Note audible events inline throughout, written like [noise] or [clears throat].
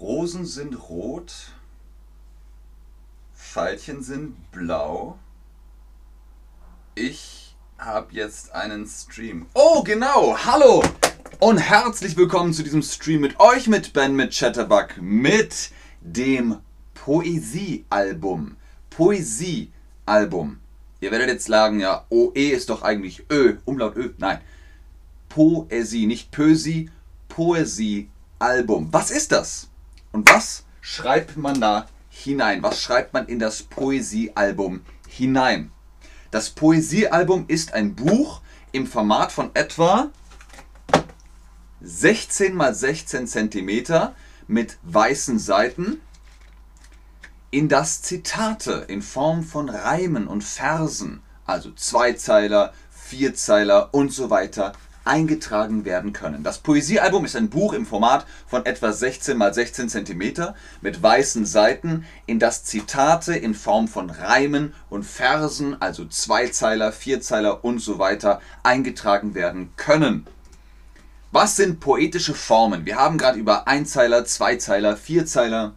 Rosen sind rot, Pfeilchen sind blau. Ich habe jetzt einen Stream. Oh, genau. Hallo und herzlich willkommen zu diesem Stream mit euch, mit Ben, mit Chatterbug, mit dem Poesiealbum. Poesiealbum. Ihr werdet jetzt sagen, ja, OE ist doch eigentlich Ö, Umlaut Ö. Nein. Poesie, nicht Pösi, Poesiealbum. Was ist das? Und was schreibt man da hinein? Was schreibt man in das Poesiealbum hinein? Das Poesiealbum ist ein Buch im Format von etwa 16 mal 16 cm mit weißen Seiten, in das Zitate in Form von Reimen und Versen, also Zweizeiler, Vierzeiler und so weiter eingetragen werden können. Das Poesiealbum ist ein Buch im Format von etwa 16 x 16 cm mit weißen Seiten, in das Zitate in Form von Reimen und Versen, also Zweizeiler, Vierzeiler und so weiter, eingetragen werden können. Was sind poetische Formen? Wir haben gerade über Einzeiler, Zweizeiler, Vierzeiler,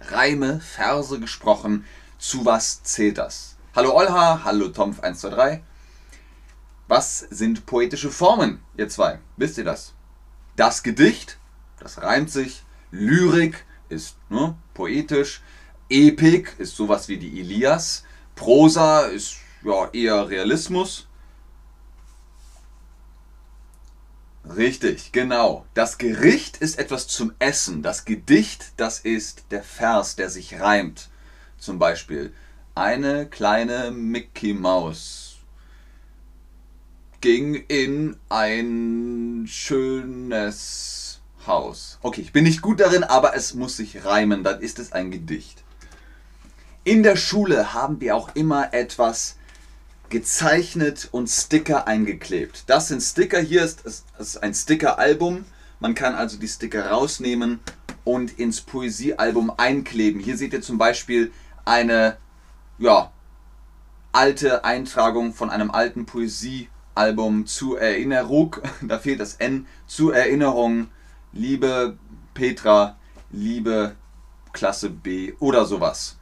Reime, Verse gesprochen. Zu was zählt das? Hallo Olha, hallo Tomf123. Was sind poetische Formen, ihr zwei? Wisst ihr das? Das Gedicht, das reimt sich. Lyrik ist ne, poetisch. Epik ist sowas wie die Ilias. Prosa ist ja, eher Realismus. Richtig, genau. Das Gericht ist etwas zum Essen. Das Gedicht, das ist der Vers, der sich reimt. Zum Beispiel eine kleine Mickey Maus ging in ein schönes Haus. Okay, ich bin nicht gut darin, aber es muss sich reimen, dann ist es ein Gedicht. In der Schule haben wir auch immer etwas gezeichnet und Sticker eingeklebt. Das sind Sticker, hier ist, ist ein Sticker-Album. Man kann also die Sticker rausnehmen und ins Poesiealbum einkleben. Hier seht ihr zum Beispiel eine ja, alte Eintragung von einem alten Poesiealbum. Album zur Erinnerung, [laughs] da fehlt das N, zur Erinnerung, liebe Petra, liebe Klasse B oder sowas.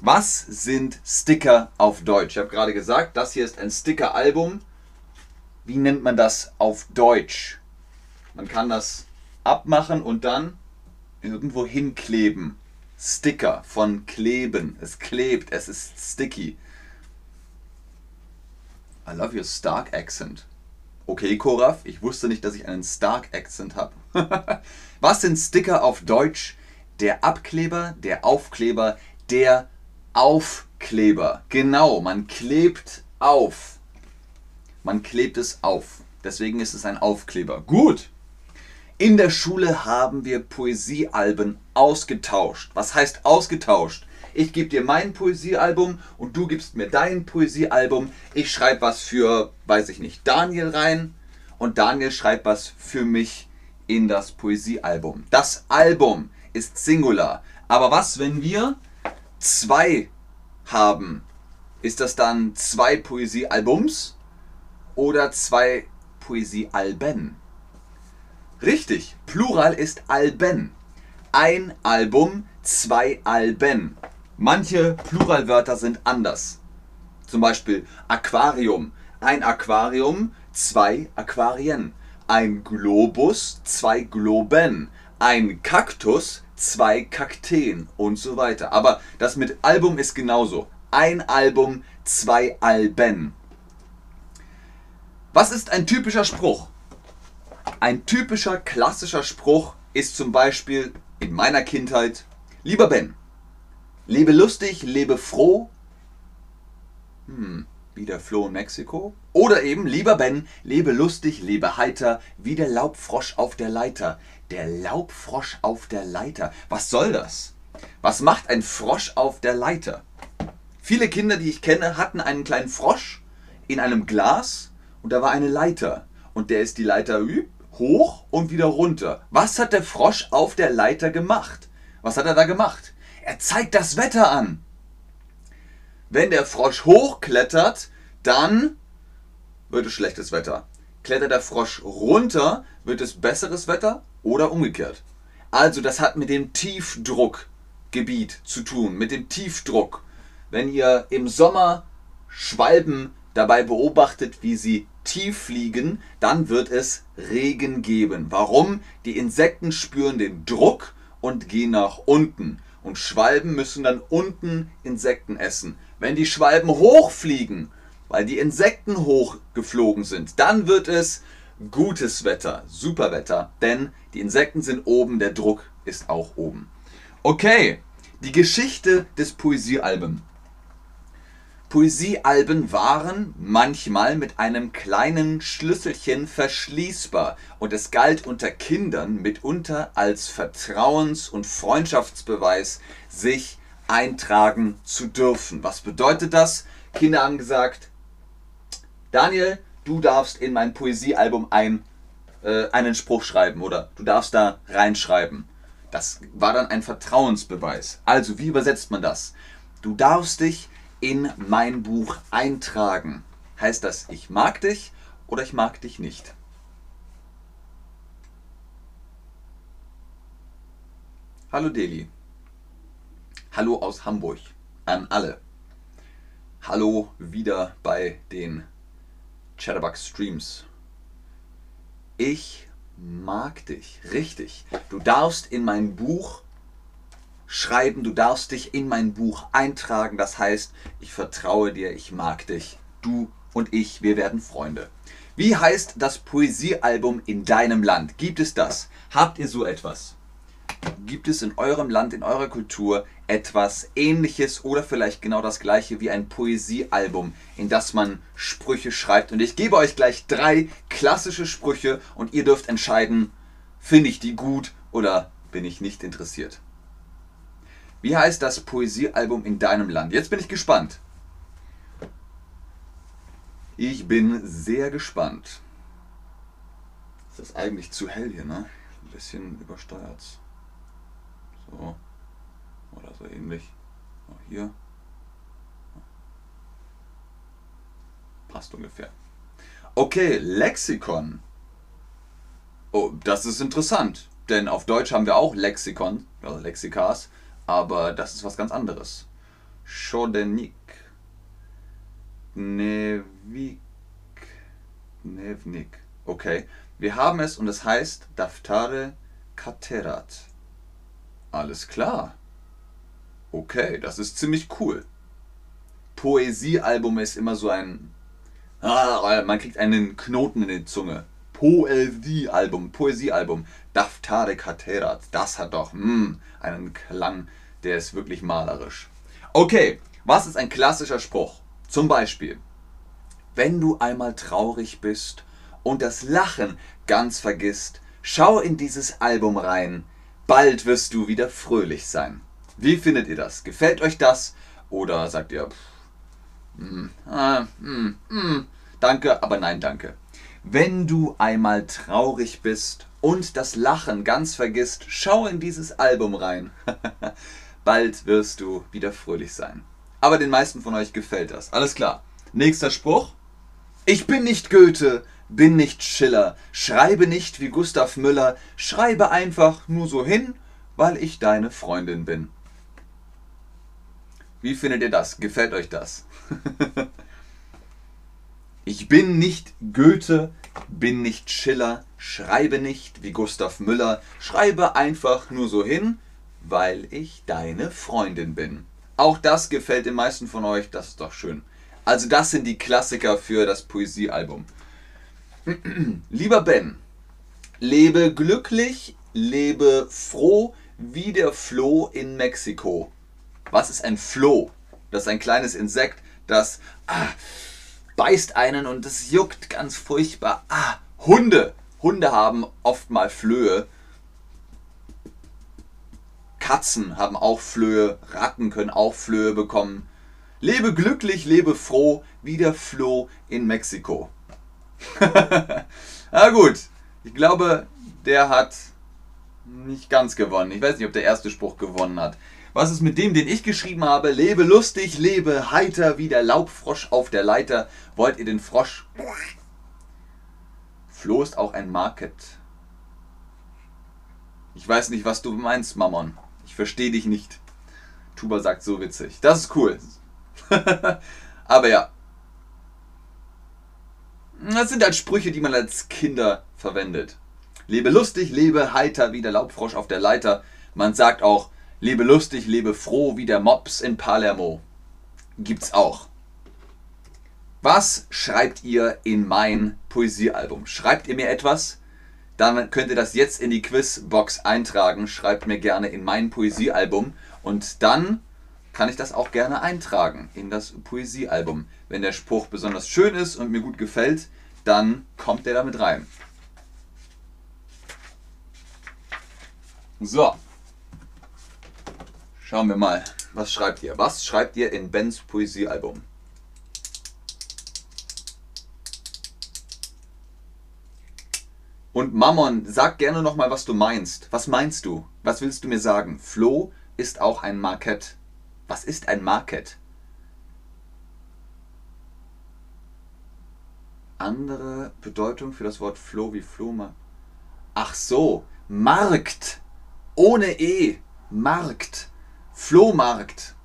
Was sind Sticker auf Deutsch? Ich habe gerade gesagt, das hier ist ein Sticker-Album. Wie nennt man das auf Deutsch? Man kann das abmachen und dann irgendwo hinkleben. Sticker von kleben. Es klebt, es ist sticky. I love your Stark Accent. Okay, Koraf, ich wusste nicht, dass ich einen Stark Accent habe. [laughs] Was sind Sticker auf Deutsch? Der Abkleber, der Aufkleber, der Aufkleber. Genau, man klebt auf. Man klebt es auf. Deswegen ist es ein Aufkleber. Gut. In der Schule haben wir Poesiealben ausgetauscht. Was heißt ausgetauscht? Ich gebe dir mein Poesiealbum und du gibst mir dein Poesiealbum. Ich schreibe was für, weiß ich nicht, Daniel rein und Daniel schreibt was für mich in das Poesiealbum. Das Album ist Singular. Aber was, wenn wir zwei haben? Ist das dann zwei Poesiealbums oder zwei Poesiealben? Richtig, Plural ist Alben. Ein Album, zwei Alben. Manche Pluralwörter sind anders. Zum Beispiel Aquarium. Ein Aquarium, zwei Aquarien. Ein Globus, zwei Globen. Ein Kaktus, zwei Kakteen und so weiter. Aber das mit Album ist genauso. Ein Album, zwei Alben. Was ist ein typischer Spruch? Ein typischer klassischer Spruch ist zum Beispiel in meiner Kindheit, lieber Ben, Lebe lustig, lebe froh. Hm, wie der Floh in Mexiko. Oder eben, lieber Ben, lebe lustig, lebe heiter, wie der Laubfrosch auf der Leiter. Der Laubfrosch auf der Leiter. Was soll das? Was macht ein Frosch auf der Leiter? Viele Kinder, die ich kenne, hatten einen kleinen Frosch in einem Glas und da war eine Leiter. Und der ist die Leiter hoch und wieder runter. Was hat der Frosch auf der Leiter gemacht? Was hat er da gemacht? Er zeigt das Wetter an. Wenn der Frosch hochklettert, dann wird es schlechtes Wetter. Klettert der Frosch runter, wird es besseres Wetter oder umgekehrt. Also das hat mit dem Tiefdruckgebiet zu tun, mit dem Tiefdruck. Wenn ihr im Sommer Schwalben dabei beobachtet, wie sie tief fliegen, dann wird es Regen geben. Warum? Die Insekten spüren den Druck und gehen nach unten. Und Schwalben müssen dann unten Insekten essen. Wenn die Schwalben hochfliegen, weil die Insekten hochgeflogen sind, dann wird es gutes Wetter, super Wetter, denn die Insekten sind oben, der Druck ist auch oben. Okay, die Geschichte des Poesiealbums. Poesiealben waren manchmal mit einem kleinen Schlüsselchen verschließbar und es galt unter Kindern mitunter als Vertrauens- und Freundschaftsbeweis, sich eintragen zu dürfen. Was bedeutet das? Kinder haben gesagt, Daniel, du darfst in mein Poesiealbum ein, äh, einen Spruch schreiben oder du darfst da reinschreiben. Das war dann ein Vertrauensbeweis. Also, wie übersetzt man das? Du darfst dich in mein Buch eintragen. Heißt das, ich mag dich oder ich mag dich nicht? Hallo Deli. Hallo aus Hamburg an alle. Hallo wieder bei den Chatterbug Streams. Ich mag dich, richtig. Du darfst in mein Buch schreiben, du darfst dich in mein Buch eintragen. Das heißt, ich vertraue dir, ich mag dich. Du und ich, wir werden Freunde. Wie heißt das Poesiealbum in deinem Land? Gibt es das? Habt ihr so etwas? Gibt es in eurem Land, in eurer Kultur etwas ähnliches oder vielleicht genau das gleiche wie ein Poesiealbum, in das man Sprüche schreibt? Und ich gebe euch gleich drei klassische Sprüche und ihr dürft entscheiden, finde ich die gut oder bin ich nicht interessiert. Wie heißt das Poesiealbum in deinem Land? Jetzt bin ich gespannt. Ich bin sehr gespannt. Ist das eigentlich zu hell hier, ne? Ein bisschen übersteuert. So. Oder so ähnlich. Auch hier. Passt ungefähr. Okay, Lexikon. Oh, das ist interessant. Denn auf Deutsch haben wir auch Lexikon, also Lexikas aber das ist was ganz anderes. Schodenik. Nevik. Nevnik. Okay. Wir haben es und es heißt Daftare Katerat. Alles klar. Okay, das ist ziemlich cool. Poesiealbum ist immer so ein. Ah, man kriegt einen Knoten in die Zunge. Poesiealbum, Poesiealbum. Daftare Katerat. Das hat doch mh, hm, einen Klang, der ist wirklich malerisch. Okay, was ist ein klassischer Spruch? Zum Beispiel, wenn du einmal traurig bist und das Lachen ganz vergisst, schau in dieses Album rein. Bald wirst du wieder fröhlich sein. Wie findet ihr das? Gefällt euch das? Oder sagt ihr, pff, mm, ah, mm, mm, danke, aber nein, danke. Wenn du einmal traurig bist und das Lachen ganz vergisst, schau in dieses Album rein. [laughs] Bald wirst du wieder fröhlich sein. Aber den meisten von euch gefällt das. Alles klar. Nächster Spruch. Ich bin nicht Goethe, bin nicht Schiller, schreibe nicht wie Gustav Müller, schreibe einfach nur so hin, weil ich deine Freundin bin. Wie findet ihr das? Gefällt euch das? [laughs] Ich bin nicht Goethe, bin nicht Schiller, schreibe nicht wie Gustav Müller, schreibe einfach nur so hin, weil ich deine Freundin bin. Auch das gefällt den meisten von euch, das ist doch schön. Also das sind die Klassiker für das Poesiealbum. [clears throat] Lieber Ben, lebe glücklich, lebe froh wie der Floh in Mexiko. Was ist ein Floh? Das ist ein kleines Insekt, das ah, beißt einen und es juckt ganz furchtbar. Ah, Hunde. Hunde haben oft mal Flöhe. Katzen haben auch Flöhe. Ratten können auch Flöhe bekommen. Lebe glücklich, lebe froh, wie der Floh in Mexiko. [laughs] Na gut, ich glaube, der hat nicht ganz gewonnen. Ich weiß nicht, ob der erste Spruch gewonnen hat. Was ist mit dem, den ich geschrieben habe? Lebe lustig, lebe heiter wie der Laubfrosch auf der Leiter. Wollt ihr den Frosch? Floh ist auch ein Market. Ich weiß nicht, was du meinst, Mammon. Ich verstehe dich nicht. Tuba sagt so witzig. Das ist cool. [laughs] Aber ja. Das sind halt Sprüche, die man als Kinder verwendet. Lebe lustig, lebe heiter wie der Laubfrosch auf der Leiter. Man sagt auch, lebe lustig, lebe froh wie der Mops in Palermo. Gibt's auch. Was schreibt ihr in mein Poesiealbum? Schreibt ihr mir etwas? Dann könnt ihr das jetzt in die Quizbox eintragen. Schreibt mir gerne in mein Poesiealbum. Und dann kann ich das auch gerne eintragen in das Poesiealbum. Wenn der Spruch besonders schön ist und mir gut gefällt, dann kommt der damit rein. So. Schauen wir mal. Was schreibt ihr? Was schreibt ihr in Bens Poesiealbum? Und Mammon, sag gerne nochmal, was du meinst. Was meinst du? Was willst du mir sagen? Flo ist auch ein Market. Was ist ein Market? Andere Bedeutung für das Wort Floh wie Flohmarkt. Ach so, Markt. Ohne E. Markt. Flohmarkt.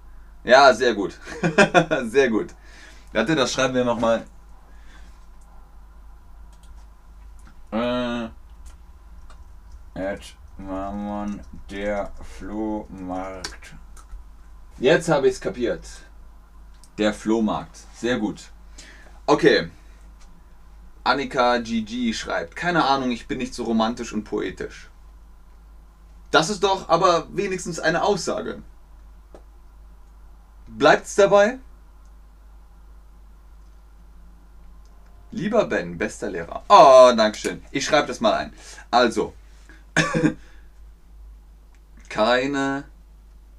Ja, sehr gut. [laughs] sehr gut. Warte, das schreiben wir nochmal. Äh, Mammon, der Flohmarkt. Jetzt habe ich es kapiert. Der Flohmarkt. Sehr gut. Okay. Annika GG schreibt, keine Ahnung, ich bin nicht so romantisch und poetisch. Das ist doch aber wenigstens eine Aussage. Bleibt's dabei? Lieber Ben, bester Lehrer. Oh, Dankeschön. Ich schreibe das mal ein. Also, [laughs] keine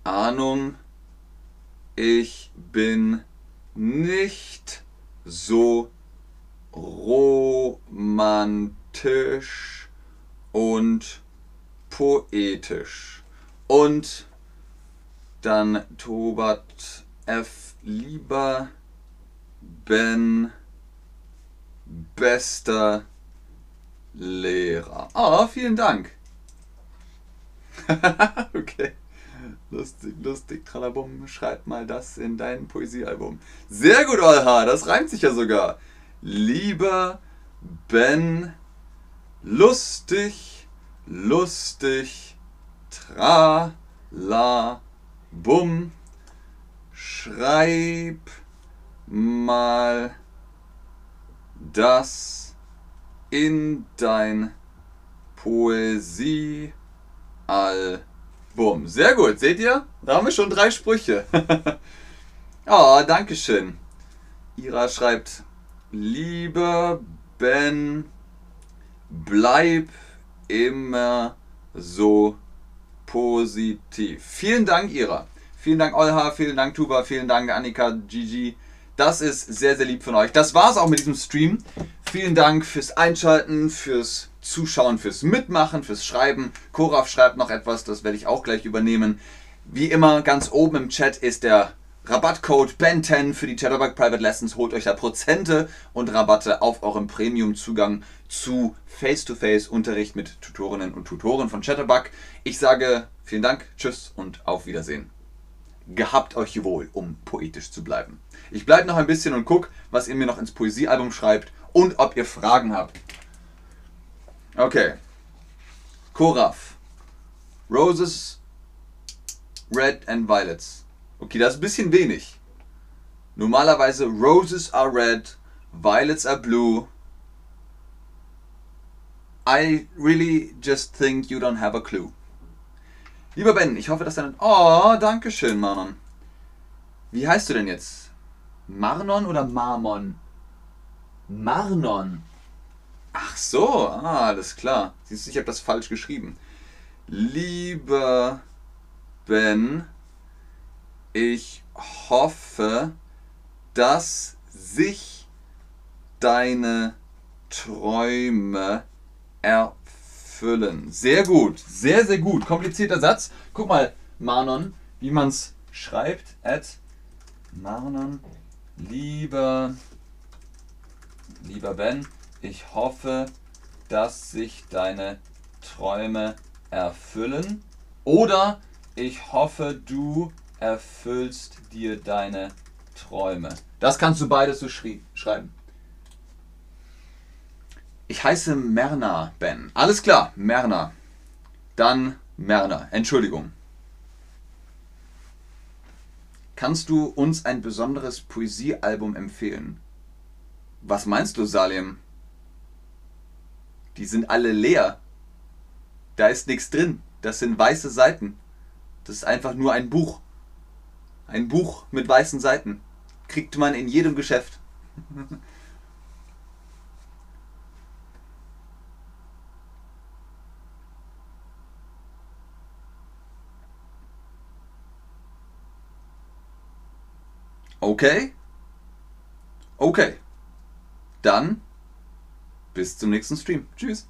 Ahnung, ich bin nicht so romantisch und poetisch. Und dann Tobat F. Lieber Ben bester Lehrer. Oh, vielen Dank. [laughs] okay. Lustig, lustig, tralabum. Schreib mal das in dein Poesiealbum. Sehr gut, Olha. Das reimt sich ja sogar. Lieber Ben, lustig, lustig, tra, la, bum. Schreib mal das in dein Poesiealbum. Sehr gut, seht ihr? Da haben wir schon drei Sprüche. [laughs] oh, danke schön. Ira schreibt, lieber Ben, bleib immer so positiv. Vielen Dank, Ira. Vielen Dank, Olha. Vielen Dank, Tuba. Vielen Dank, Annika, Gigi. Das ist sehr, sehr lieb von euch. Das war es auch mit diesem Stream. Vielen Dank fürs Einschalten, fürs Zuschauen, fürs Mitmachen, fürs Schreiben. Koraf schreibt noch etwas, das werde ich auch gleich übernehmen. Wie immer, ganz oben im Chat ist der Rabattcode BEN10 für die Chatterbug Private Lessons. Holt euch da Prozente und Rabatte auf eurem Premium-Zugang zu Face-to-Face-Unterricht mit Tutorinnen und Tutoren von Chatterbug. Ich sage vielen Dank, tschüss und auf Wiedersehen. Gehabt euch wohl, um poetisch zu bleiben. Ich bleibe noch ein bisschen und gucke, was ihr mir noch ins Poesiealbum schreibt und ob ihr Fragen habt. Okay. Koraf. Roses, Red and Violets. Okay, das ist ein bisschen wenig. Normalerweise Roses are red, Violets are blue. I really just think you don't have a clue. Lieber Ben, ich hoffe, dass dein... Oh, danke schön, Manon. Wie heißt du denn jetzt? Marnon oder Marmon? Marnon. Ach so, ah, alles klar. Siehst du, ich habe das falsch geschrieben. Lieber Ben, ich hoffe, dass sich deine Träume erfüllen. Sehr gut, sehr, sehr gut. Komplizierter Satz. Guck mal, Marnon, wie man es schreibt. At Marnon Lieber, lieber Ben, ich hoffe, dass sich deine Träume erfüllen. Oder ich hoffe, du erfüllst dir deine Träume. Das kannst du beides so schreiben. Ich heiße Merna, Ben. Alles klar, Merna. Dann Merna. Entschuldigung. Kannst du uns ein besonderes Poesiealbum empfehlen? Was meinst du, Salim? Die sind alle leer. Da ist nichts drin. Das sind weiße Seiten. Das ist einfach nur ein Buch. Ein Buch mit weißen Seiten. Kriegt man in jedem Geschäft. Okay? Okay. Dann bis zum nächsten Stream. Tschüss.